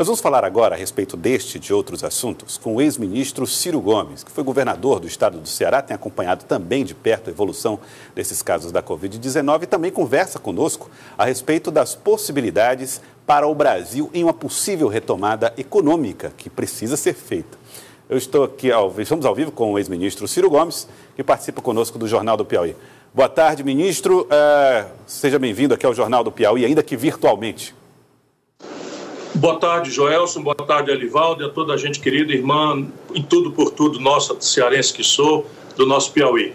Nós vamos falar agora a respeito deste e de outros assuntos com o ex-ministro Ciro Gomes, que foi governador do estado do Ceará, tem acompanhado também de perto a evolução desses casos da Covid-19 e também conversa conosco a respeito das possibilidades para o Brasil em uma possível retomada econômica que precisa ser feita. Eu estou aqui, ao, estamos ao vivo com o ex-ministro Ciro Gomes, que participa conosco do Jornal do Piauí. Boa tarde, ministro. Uh, seja bem-vindo aqui ao Jornal do Piauí, ainda que virtualmente. Boa tarde, Joelson. Boa tarde, Alivaldo, e a toda a gente querida, irmã, em tudo por tudo, nossa cearense que sou, do nosso Piauí.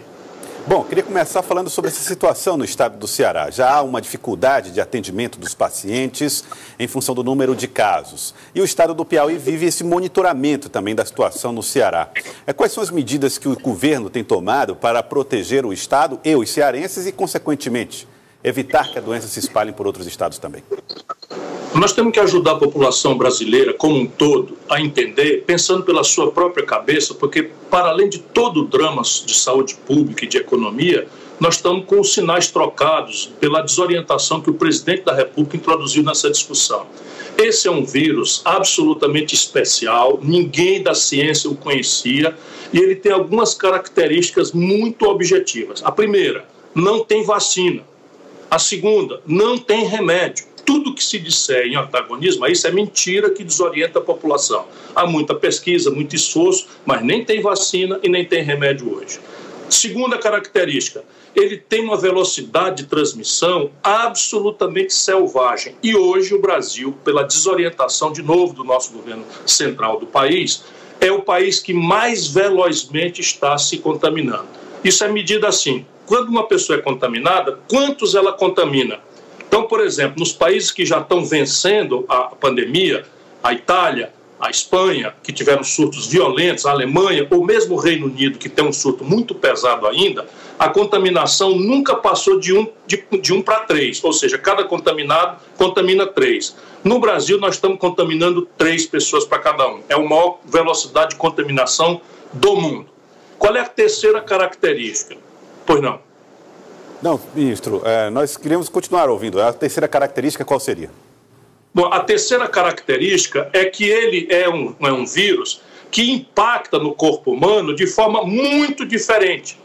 Bom, queria começar falando sobre essa situação no estado do Ceará. Já há uma dificuldade de atendimento dos pacientes em função do número de casos. E o estado do Piauí vive esse monitoramento também da situação no Ceará. É, quais são as medidas que o governo tem tomado para proteger o estado e os cearenses e, consequentemente, evitar que a doença se espalhe por outros estados também? Nós temos que ajudar a população brasileira como um todo a entender, pensando pela sua própria cabeça, porque, para além de todo o drama de saúde pública e de economia, nós estamos com os sinais trocados pela desorientação que o presidente da República introduziu nessa discussão. Esse é um vírus absolutamente especial, ninguém da ciência o conhecia e ele tem algumas características muito objetivas. A primeira, não tem vacina. A segunda, não tem remédio tudo que se disser em antagonismo, isso é mentira que desorienta a população. Há muita pesquisa, muito esforço, mas nem tem vacina e nem tem remédio hoje. Segunda característica, ele tem uma velocidade de transmissão absolutamente selvagem. E hoje o Brasil, pela desorientação de novo do nosso governo central do país, é o país que mais velozmente está se contaminando. Isso é medida assim: quando uma pessoa é contaminada, quantos ela contamina? Então, por exemplo, nos países que já estão vencendo a pandemia, a Itália, a Espanha, que tiveram surtos violentos, a Alemanha, ou mesmo o Reino Unido, que tem um surto muito pesado ainda, a contaminação nunca passou de um, de, de um para três, ou seja, cada contaminado contamina três. No Brasil, nós estamos contaminando três pessoas para cada um. É a maior velocidade de contaminação do mundo. Qual é a terceira característica? Pois não. Não, ministro, é, nós queríamos continuar ouvindo. A terceira característica qual seria? Bom, a terceira característica é que ele é um, é um vírus que impacta no corpo humano de forma muito diferente.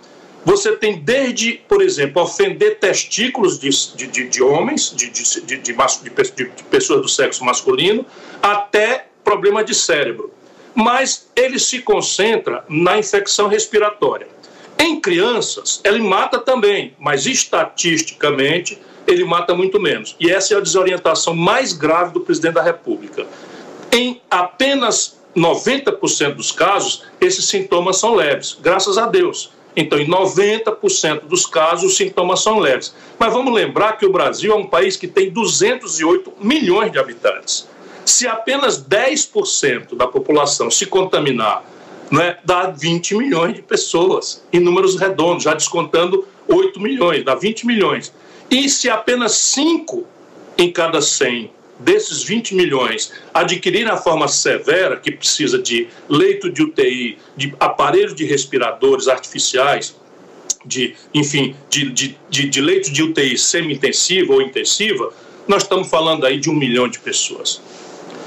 Você tem desde, por exemplo, ofender testículos de, de, de, de homens, de, de, de, de pessoas do sexo masculino, até problema de cérebro. Mas ele se concentra na infecção respiratória. Em crianças, ele mata também, mas estatisticamente ele mata muito menos. E essa é a desorientação mais grave do presidente da República. Em apenas 90% dos casos, esses sintomas são leves, graças a Deus. Então, em 90% dos casos, os sintomas são leves. Mas vamos lembrar que o Brasil é um país que tem 208 milhões de habitantes. Se apenas 10% da população se contaminar né, dá 20 milhões de pessoas, em números redondos, já descontando 8 milhões, dá 20 milhões. E se apenas 5 em cada 100 desses 20 milhões adquirirem a forma severa, que precisa de leito de UTI, de aparelhos de respiradores artificiais, de, enfim, de, de, de, de leito de UTI semi-intensiva ou intensiva, nós estamos falando aí de um milhão de pessoas.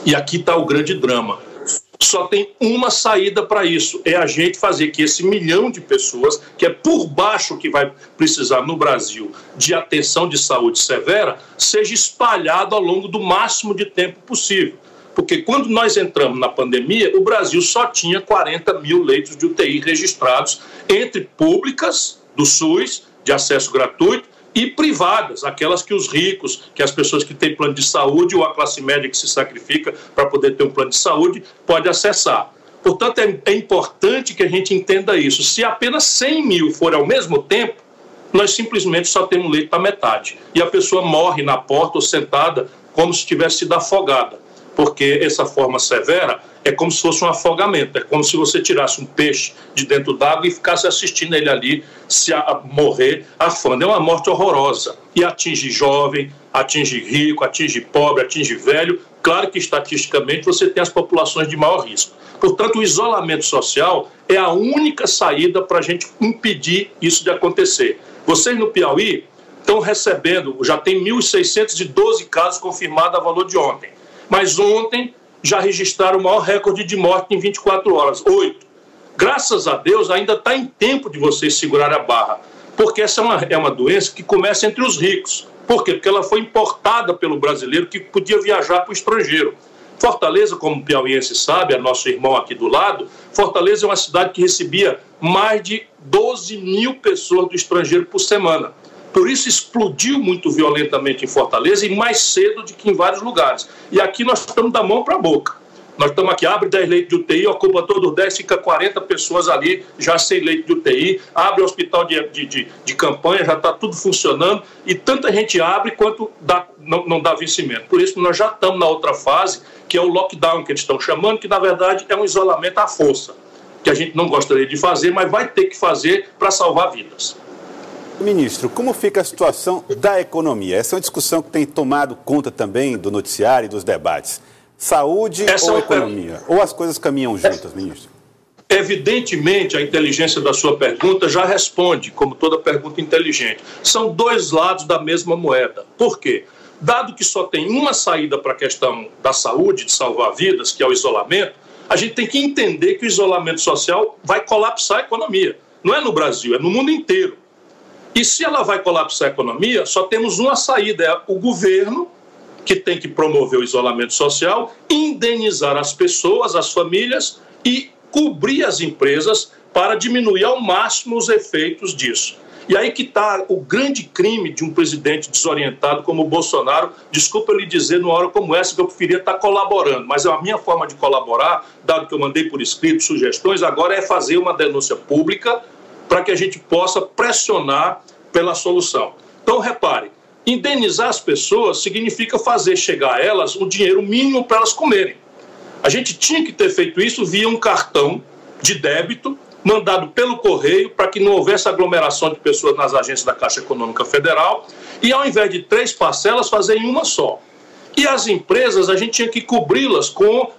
E aqui está o grande drama só tem uma saída para isso: é a gente fazer que esse milhão de pessoas, que é por baixo que vai precisar no Brasil de atenção de saúde severa, seja espalhado ao longo do máximo de tempo possível. Porque quando nós entramos na pandemia, o Brasil só tinha 40 mil leitos de UTI registrados entre públicas do SUS, de acesso gratuito, e privadas, aquelas que os ricos, que as pessoas que têm plano de saúde ou a classe média que se sacrifica para poder ter um plano de saúde pode acessar. Portanto, é, é importante que a gente entenda isso. Se apenas 100 mil forem ao mesmo tempo, nós simplesmente só temos leito para metade. E a pessoa morre na porta ou sentada como se tivesse sido afogada. Porque essa forma severa é como se fosse um afogamento, é como se você tirasse um peixe de dentro d'água e ficasse assistindo ele ali se a, morrer afando. É uma morte horrorosa e atinge jovem, atinge rico, atinge pobre, atinge velho. Claro que estatisticamente você tem as populações de maior risco. Portanto, o isolamento social é a única saída para a gente impedir isso de acontecer. Vocês no Piauí estão recebendo, já tem 1.612 casos confirmados a valor de ontem. Mas ontem já registraram o maior recorde de morte em 24 horas, oito. Graças a Deus, ainda está em tempo de vocês segurar a barra, porque essa é uma, é uma doença que começa entre os ricos. Por quê? Porque ela foi importada pelo brasileiro que podia viajar para o estrangeiro. Fortaleza, como o piauiense sabe, é nosso irmão aqui do lado, Fortaleza é uma cidade que recebia mais de 12 mil pessoas do estrangeiro por semana. Por isso explodiu muito violentamente em Fortaleza e mais cedo do que em vários lugares. E aqui nós estamos da mão para a boca. Nós estamos aqui, abre 10 leitos de UTI, ocupa todo o 10, fica 40 pessoas ali, já sem leito de UTI, abre hospital de, de, de, de campanha, já está tudo funcionando, e tanta gente abre quanto dá, não, não dá vencimento. Por isso nós já estamos na outra fase, que é o lockdown que eles estão chamando, que na verdade é um isolamento à força, que a gente não gostaria de fazer, mas vai ter que fazer para salvar vidas. Ministro, como fica a situação da economia? Essa é uma discussão que tem tomado conta também do noticiário e dos debates. Saúde Essa ou é economia? Per... Ou as coisas caminham juntas, ministro? Evidentemente, a inteligência da sua pergunta já responde, como toda pergunta inteligente. São dois lados da mesma moeda. Por quê? Dado que só tem uma saída para a questão da saúde, de salvar vidas, que é o isolamento, a gente tem que entender que o isolamento social vai colapsar a economia. Não é no Brasil, é no mundo inteiro. E se ela vai colapsar a economia, só temos uma saída: é o governo que tem que promover o isolamento social, indenizar as pessoas, as famílias e cobrir as empresas para diminuir ao máximo os efeitos disso. E aí que está o grande crime de um presidente desorientado como o Bolsonaro. Desculpa lhe dizer numa hora como essa que eu preferia estar colaborando, mas a minha forma de colaborar, dado que eu mandei por escrito sugestões, agora é fazer uma denúncia pública para que a gente possa pressionar pela solução. Então, repare, Indenizar as pessoas significa fazer chegar a elas o dinheiro mínimo para elas comerem. A gente tinha que ter feito isso via um cartão de débito mandado pelo correio para que não houvesse aglomeração de pessoas nas agências da Caixa Econômica Federal e ao invés de três parcelas fazer em uma só. E as empresas a gente tinha que cobri-las com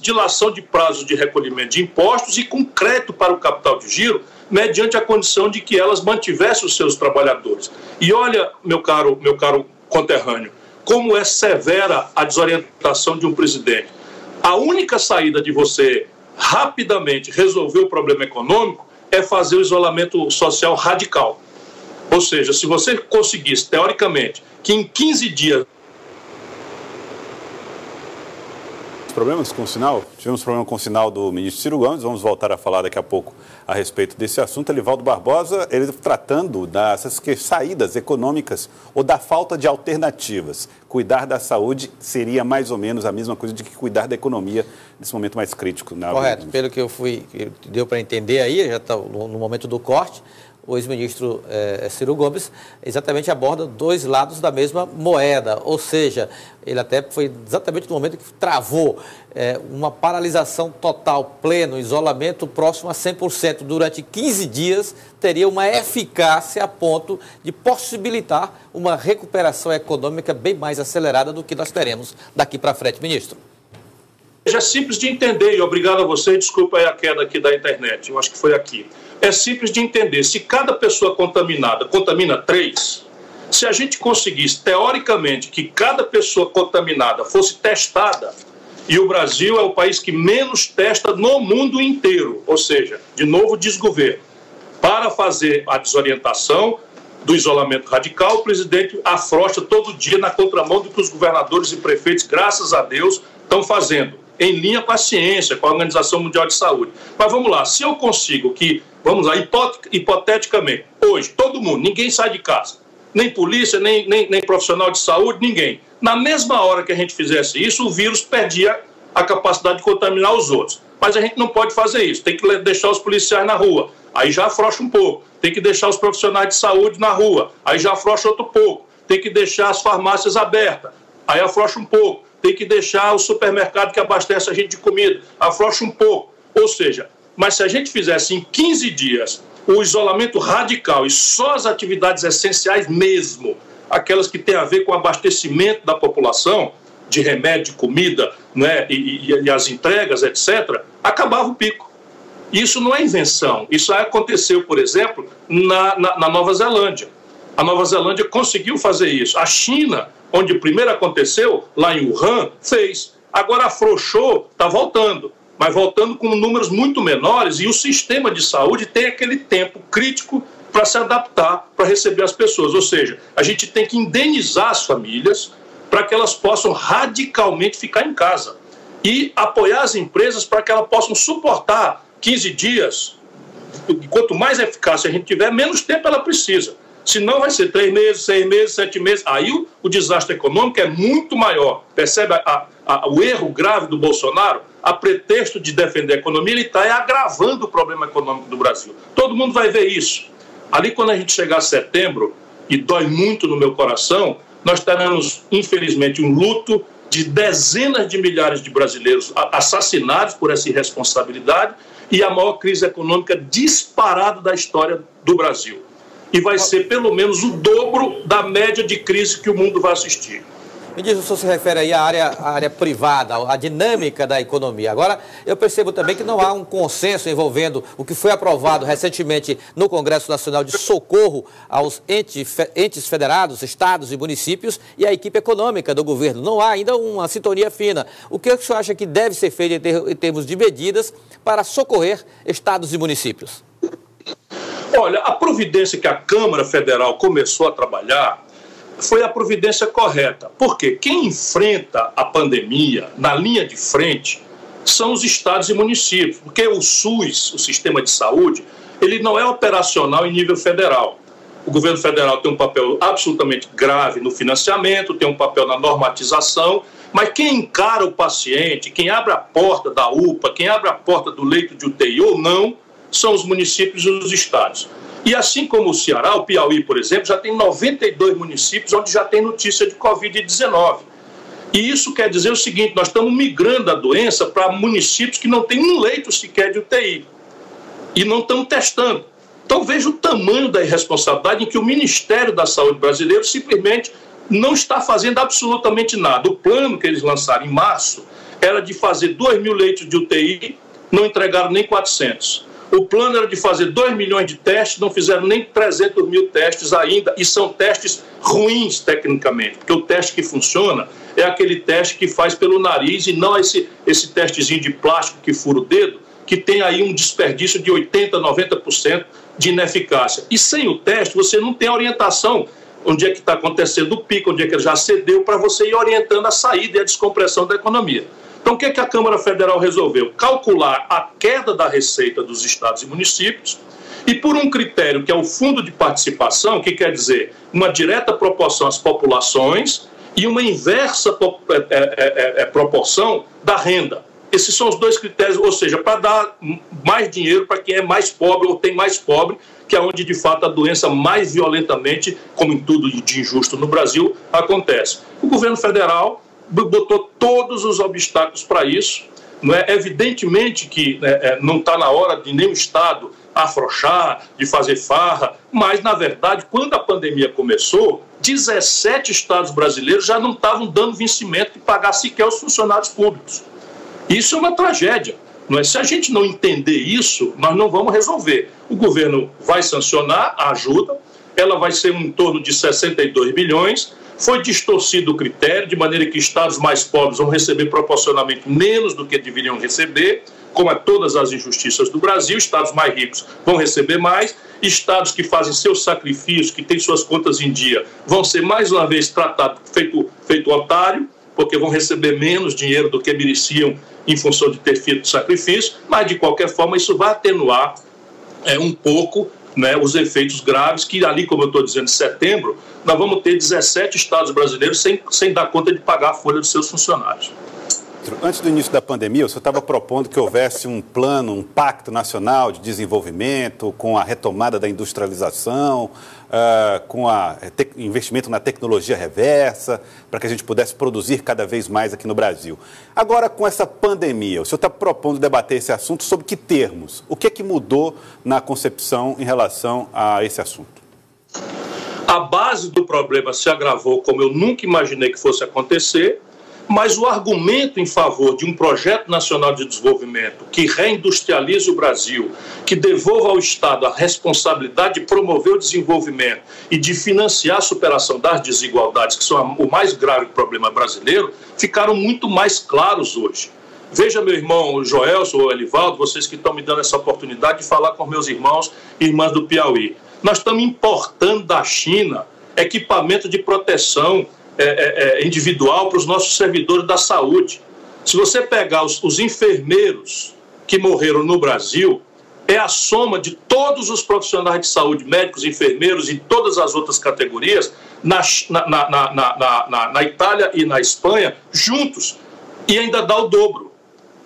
dilação de prazo de recolhimento de impostos e com crédito para o capital de giro mediante a condição de que elas mantivessem os seus trabalhadores. E olha, meu caro, meu caro conterrâneo, como é severa a desorientação de um presidente. A única saída de você rapidamente resolver o problema econômico é fazer o isolamento social radical. Ou seja, se você conseguisse, teoricamente, que em 15 dias problemas com o sinal? Tivemos problema com o sinal do ministro Ciro Gomes, vamos voltar a falar daqui a pouco a respeito desse assunto. Elivaldo Barbosa, ele tratando dessas saídas econômicas ou da falta de alternativas. Cuidar da saúde seria mais ou menos a mesma coisa de que cuidar da economia nesse momento mais crítico. Na Correto, pelo que eu fui, deu para entender aí, já está no momento do corte, o ex-ministro eh, Ciro Gomes exatamente aborda dois lados da mesma moeda, ou seja, ele até foi exatamente no momento que travou eh, uma paralisação total, pleno, isolamento próximo a 100% durante 15 dias, teria uma eficácia a ponto de possibilitar uma recuperação econômica bem mais acelerada do que nós teremos daqui para frente, ministro. É simples de entender, e obrigado a você, desculpa aí a queda aqui da internet, eu acho que foi aqui é simples de entender. Se cada pessoa contaminada contamina três, se a gente conseguisse, teoricamente, que cada pessoa contaminada fosse testada, e o Brasil é o país que menos testa no mundo inteiro, ou seja, de novo desgoverno, para fazer a desorientação do isolamento radical, o presidente afrocha todo dia na contramão do que os governadores e prefeitos, graças a Deus, estão fazendo em linha com a ciência, com a Organização Mundial de Saúde. Mas vamos lá, se eu consigo que, vamos lá, hipoteticamente, hoje, todo mundo, ninguém sai de casa, nem polícia, nem, nem, nem profissional de saúde, ninguém. Na mesma hora que a gente fizesse isso, o vírus perdia a capacidade de contaminar os outros. Mas a gente não pode fazer isso, tem que deixar os policiais na rua, aí já afrouxa um pouco. Tem que deixar os profissionais de saúde na rua, aí já afrouxa outro pouco. Tem que deixar as farmácias abertas, aí afrouxa um pouco tem que deixar o supermercado que abastece a gente de comida, afrouxa um pouco. Ou seja, mas se a gente fizesse em 15 dias o isolamento radical e só as atividades essenciais mesmo, aquelas que têm a ver com o abastecimento da população, de remédio, comida né, e, e, e as entregas, etc., acabava o pico. Isso não é invenção. Isso aconteceu, por exemplo, na, na, na Nova Zelândia. A Nova Zelândia conseguiu fazer isso. A China onde primeiro aconteceu, lá em Wuhan, fez. Agora afrouxou, está voltando, mas voltando com números muito menores e o sistema de saúde tem aquele tempo crítico para se adaptar para receber as pessoas. Ou seja, a gente tem que indenizar as famílias para que elas possam radicalmente ficar em casa e apoiar as empresas para que elas possam suportar 15 dias. Quanto mais eficácia a gente tiver, menos tempo ela precisa. Senão vai ser três meses, seis meses, sete meses. Aí o, o desastre econômico é muito maior. Percebe a, a, o erro grave do Bolsonaro? A pretexto de defender a economia, ele está agravando o problema econômico do Brasil. Todo mundo vai ver isso. Ali, quando a gente chegar a setembro, e dói muito no meu coração, nós teremos, infelizmente, um luto de dezenas de milhares de brasileiros assassinados por essa irresponsabilidade e a maior crise econômica disparada da história do Brasil. E vai ser pelo menos o dobro da média de crise que o mundo vai assistir. Me diz, o senhor se refere aí à área, à área privada, à dinâmica da economia. Agora, eu percebo também que não há um consenso envolvendo o que foi aprovado recentemente no Congresso Nacional de socorro aos entes, federados, estados e municípios e a equipe econômica do governo. Não há ainda uma sintonia fina. O que o senhor acha que deve ser feito em termos de medidas para socorrer estados e municípios? Olha, a providência que a Câmara Federal começou a trabalhar foi a providência correta. Porque quem enfrenta a pandemia na linha de frente são os estados e municípios, porque o SUS, o sistema de saúde, ele não é operacional em nível federal. O governo federal tem um papel absolutamente grave no financiamento, tem um papel na normatização, mas quem encara o paciente, quem abre a porta da UPA, quem abre a porta do leito de UTI ou não, são os municípios e os estados. E assim como o Ceará, o Piauí, por exemplo, já tem 92 municípios onde já tem notícia de Covid-19. E isso quer dizer o seguinte: nós estamos migrando a doença para municípios que não têm um leito sequer de UTI e não estão testando. Então veja o tamanho da irresponsabilidade em que o Ministério da Saúde brasileiro simplesmente não está fazendo absolutamente nada. O plano que eles lançaram em março era de fazer 2 mil leitos de UTI, não entregaram nem 400. O plano era de fazer 2 milhões de testes, não fizeram nem 300 mil testes ainda, e são testes ruins tecnicamente, porque o teste que funciona é aquele teste que faz pelo nariz e não esse, esse testezinho de plástico que fura o dedo, que tem aí um desperdício de 80%, 90% de ineficácia. E sem o teste, você não tem orientação onde é que está acontecendo o pico, onde é que já cedeu, para você ir orientando a saída e a descompressão da economia. Então, o que, é que a Câmara Federal resolveu? Calcular a queda da receita dos estados e municípios e por um critério que é o fundo de participação, que quer dizer uma direta proporção às populações e uma inversa é, é, é, proporção da renda. Esses são os dois critérios, ou seja, para dar mais dinheiro para quem é mais pobre ou tem mais pobre, que é onde de fato a doença mais violentamente, como em tudo de injusto no Brasil, acontece. O governo federal botou todos os obstáculos para isso. Não é? Evidentemente que né, é, não está na hora de nenhum Estado afrouxar, de fazer farra, mas, na verdade, quando a pandemia começou, 17 estados brasileiros já não estavam dando vencimento de pagar sequer os funcionários públicos. Isso é uma tragédia. Não é? Se a gente não entender isso, nós não vamos resolver. O governo vai sancionar a ajuda, ela vai ser em torno de 62 bilhões, foi distorcido o critério, de maneira que estados mais pobres vão receber proporcionalmente menos do que deveriam receber, como é todas as injustiças do Brasil. Estados mais ricos vão receber mais, estados que fazem seus sacrifícios, que têm suas contas em dia, vão ser mais uma vez tratados feito, feito otário, porque vão receber menos dinheiro do que mereciam em função de ter feito sacrifício, mas de qualquer forma isso vai atenuar é, um pouco né, os efeitos graves que ali, como eu estou dizendo, em setembro, nós vamos ter 17 estados brasileiros sem, sem dar conta de pagar a folha dos seus funcionários. Antes do início da pandemia, o senhor estava propondo que houvesse um plano, um pacto nacional de desenvolvimento com a retomada da industrialização, uh, com o investimento na tecnologia reversa, para que a gente pudesse produzir cada vez mais aqui no Brasil. Agora, com essa pandemia, o senhor está propondo debater esse assunto sobre que termos? O que é que mudou na concepção em relação a esse assunto? A base do problema se agravou como eu nunca imaginei que fosse acontecer Mas o argumento em favor de um projeto nacional de desenvolvimento que reindustrialize o Brasil, que devolva ao Estado a responsabilidade de promover o desenvolvimento e de financiar a superação das desigualdades, que são o mais grave problema brasileiro, ficaram muito mais claros hoje. Veja, meu irmão Joelson ou Elivaldo, vocês que estão me dando essa oportunidade de falar com meus irmãos e irmãs do Piauí. Nós estamos importando da China equipamento de proteção é, é, é, individual para os nossos servidores da saúde. Se você pegar os, os enfermeiros que morreram no Brasil, é a soma de todos os profissionais de saúde, médicos, enfermeiros e todas as outras categorias, na, na, na, na, na Itália e na Espanha, juntos, e ainda dá o dobro.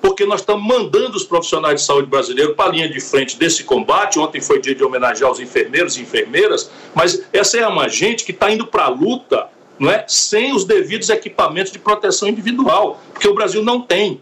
Porque nós estamos mandando os profissionais de saúde brasileiros para a linha de frente desse combate. Ontem foi dia de homenagear os enfermeiros e enfermeiras, mas essa é uma gente que está indo para a luta não é? sem os devidos equipamentos de proteção individual, porque o Brasil não tem.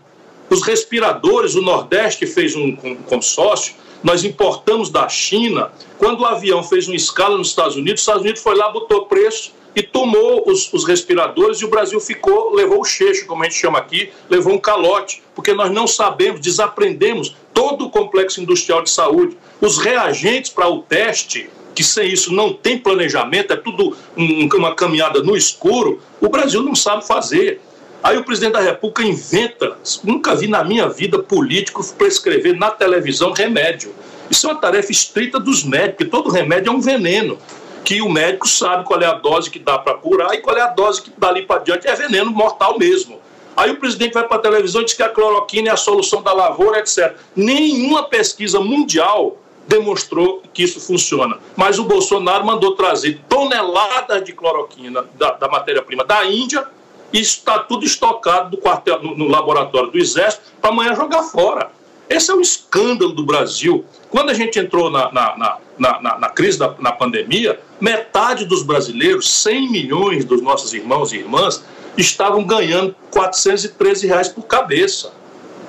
Os respiradores, o Nordeste fez um, consórcio, nós importamos da China. Quando o avião fez uma escala nos Estados Unidos, os Estados Unidos foi lá, botou preço e tomou os, os, respiradores e o Brasil ficou, levou o cheixo, como a gente chama aqui, levou um calote, porque nós não sabemos, desaprendemos todo o complexo industrial de saúde. Os reagentes para o teste que sem isso não tem planejamento, é tudo um, uma caminhada no escuro, o Brasil não sabe fazer. Aí o presidente da República inventa, nunca vi na minha vida político prescrever na televisão remédio. Isso é uma tarefa estrita dos médicos, porque todo remédio é um veneno, que o médico sabe qual é a dose que dá para curar e qual é a dose que dali para diante é veneno mortal mesmo. Aí o presidente vai para a televisão e diz que a cloroquina é a solução da lavoura, etc. Nenhuma pesquisa mundial demonstrou que isso funciona. Mas o Bolsonaro mandou trazer toneladas de cloroquina da, da matéria-prima da Índia e está tudo estocado do quartel, no, no laboratório do Exército para amanhã jogar fora. Esse é o escândalo do Brasil. Quando a gente entrou na, na, na, na, na crise da na pandemia, metade dos brasileiros, 100 milhões dos nossos irmãos e irmãs, estavam ganhando 413 reais por cabeça.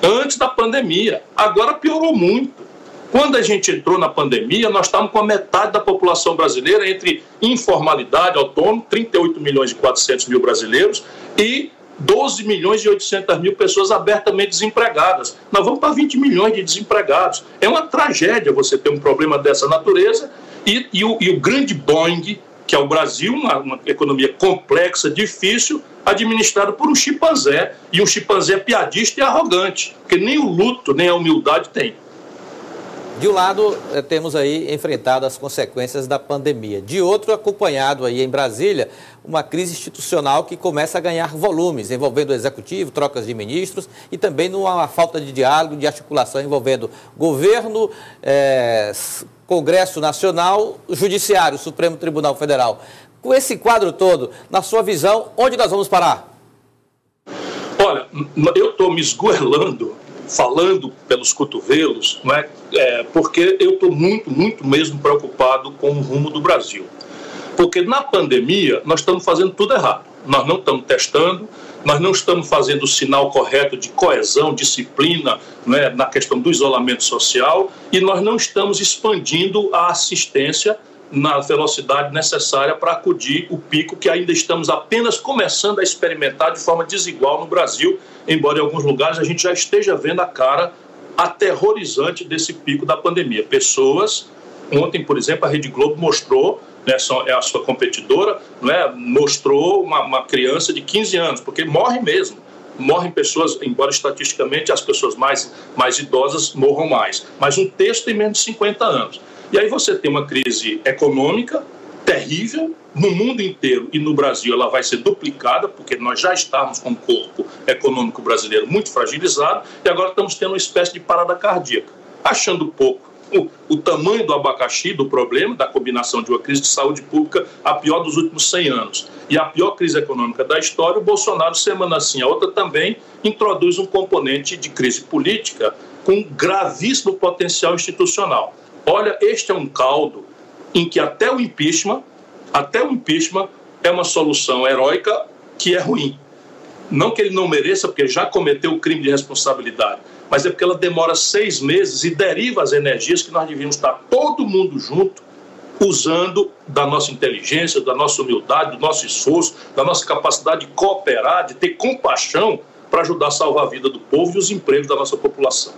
Antes da pandemia. Agora piorou muito. Quando a gente entrou na pandemia, nós estávamos com a metade da população brasileira entre informalidade, autônomo, 38 milhões e 400 mil brasileiros, e 12 milhões e 800 mil pessoas abertamente desempregadas. Nós vamos para 20 milhões de desempregados. É uma tragédia você ter um problema dessa natureza e, e, o, e o, grande Boeing, que é o Brasil, uma, uma, economia complexa, difícil, administrado por um chimpanzé, e um chimpanzé piadista e arrogante, porque nem o luto, nem a humildade tem. De um lado, eh, temos aí enfrentado as consequências da pandemia. De outro, acompanhado aí em Brasília, uma crise institucional que começa a ganhar volumes, envolvendo o executivo, trocas de ministros e também numa falta de diálogo, de articulação envolvendo governo, é, Congresso Nacional, Judiciário, Supremo Tribunal Federal. Com esse quadro todo, na sua visão, onde nós vamos parar? Olha, eu estou me esgoelando falando pelos cotovelos, não é? é porque eu estou muito, muito mesmo preocupado com o rumo do Brasil. Porque na pandemia nós estamos fazendo tudo errado. Nós não estamos testando, nós não estamos fazendo o sinal correto de coesão, disciplina é, na questão do isolamento social e nós não estamos expandindo a assistência na velocidade necessária para acudir o pico que ainda estamos apenas começando a experimentar de forma desigual no Brasil, embora em alguns lugares a gente já esteja vendo a cara aterrorizante desse pico da pandemia. Pessoas, ontem, por exemplo, a Rede Globo mostrou, né, é a sua competidora, né, mostrou uma, uma criança de 15 anos, porque morre mesmo morrem pessoas, embora estatisticamente as pessoas mais, mais idosas morram mais, mas um texto tem menos de 50 anos. E aí você tem uma crise econômica terrível no mundo inteiro e no Brasil ela vai ser duplicada, porque nós já estávamos com o corpo econômico brasileiro muito fragilizado e agora estamos tendo uma espécie de parada cardíaca. Achando pouco o, o, tamanho do abacaxi, do problema, da combinação de uma crise de saúde pública, a pior dos últimos 100 anos, e a pior crise econômica da história, o Bolsonaro, semana assim a outra, também introduz um componente de crise política com gravíssimo potencial institucional. Olha, este é um caldo em que até o impeachment, até o impeachment é uma solução heróica que é ruim. Não que ele não mereça, porque já cometeu o crime de responsabilidade, mas é porque ela demora seis meses e deriva as energias que nós devíamos estar todo mundo junto, usando da nossa inteligência, da nossa humildade, do nosso esforço, da nossa capacidade de cooperar, de ter compaixão para ajudar a salvar a vida do povo e os empregos da nossa população.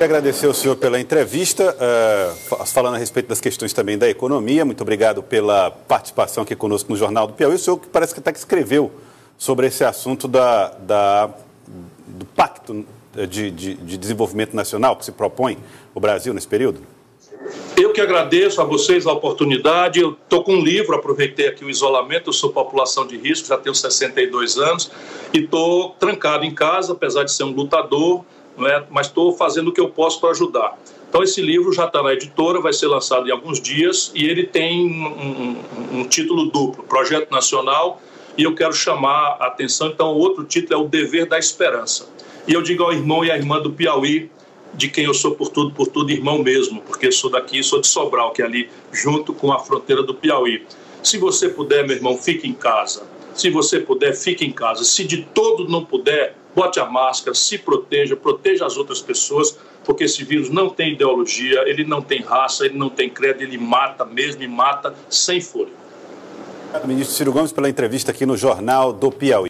Quero agradecer ao senhor pela entrevista, uh, falando a respeito das questões também da economia. Muito obrigado pela participação aqui conosco no Jornal do Piauí. O senhor que parece que até que escreveu sobre esse assunto da, da do Pacto de, de, de Desenvolvimento Nacional que se propõe o Brasil nesse período. Eu que agradeço a vocês a oportunidade. Eu estou com um livro, aproveitei aqui o isolamento. Eu sou população de risco, já tenho 62 anos e estou trancado em casa, apesar de ser um lutador é? mas estou fazendo o que eu posso para ajudar. Então, esse livro já está na editora, vai ser lançado em alguns dias e ele tem um, um, um título duplo: Projeto Nacional. E eu quero chamar a atenção, então, o outro título é O Dever da Esperança. E eu digo ao irmão e à irmã do Piauí, de quem eu sou por tudo, por tudo irmão mesmo, porque sou daqui, sou de Sobral, que é ali junto com a fronteira do Piauí. Se você puder, meu irmão, fique em casa. Se você puder, fique em casa. Se de todo não puder, bote a máscara, se proteja, proteja as outras pessoas, porque esse vírus não tem ideologia, ele não tem raça, ele não tem credo, ele mata mesmo e mata sem fôlego. Ministro Ciro Gomes, pela entrevista aqui no Jornal do Piauí.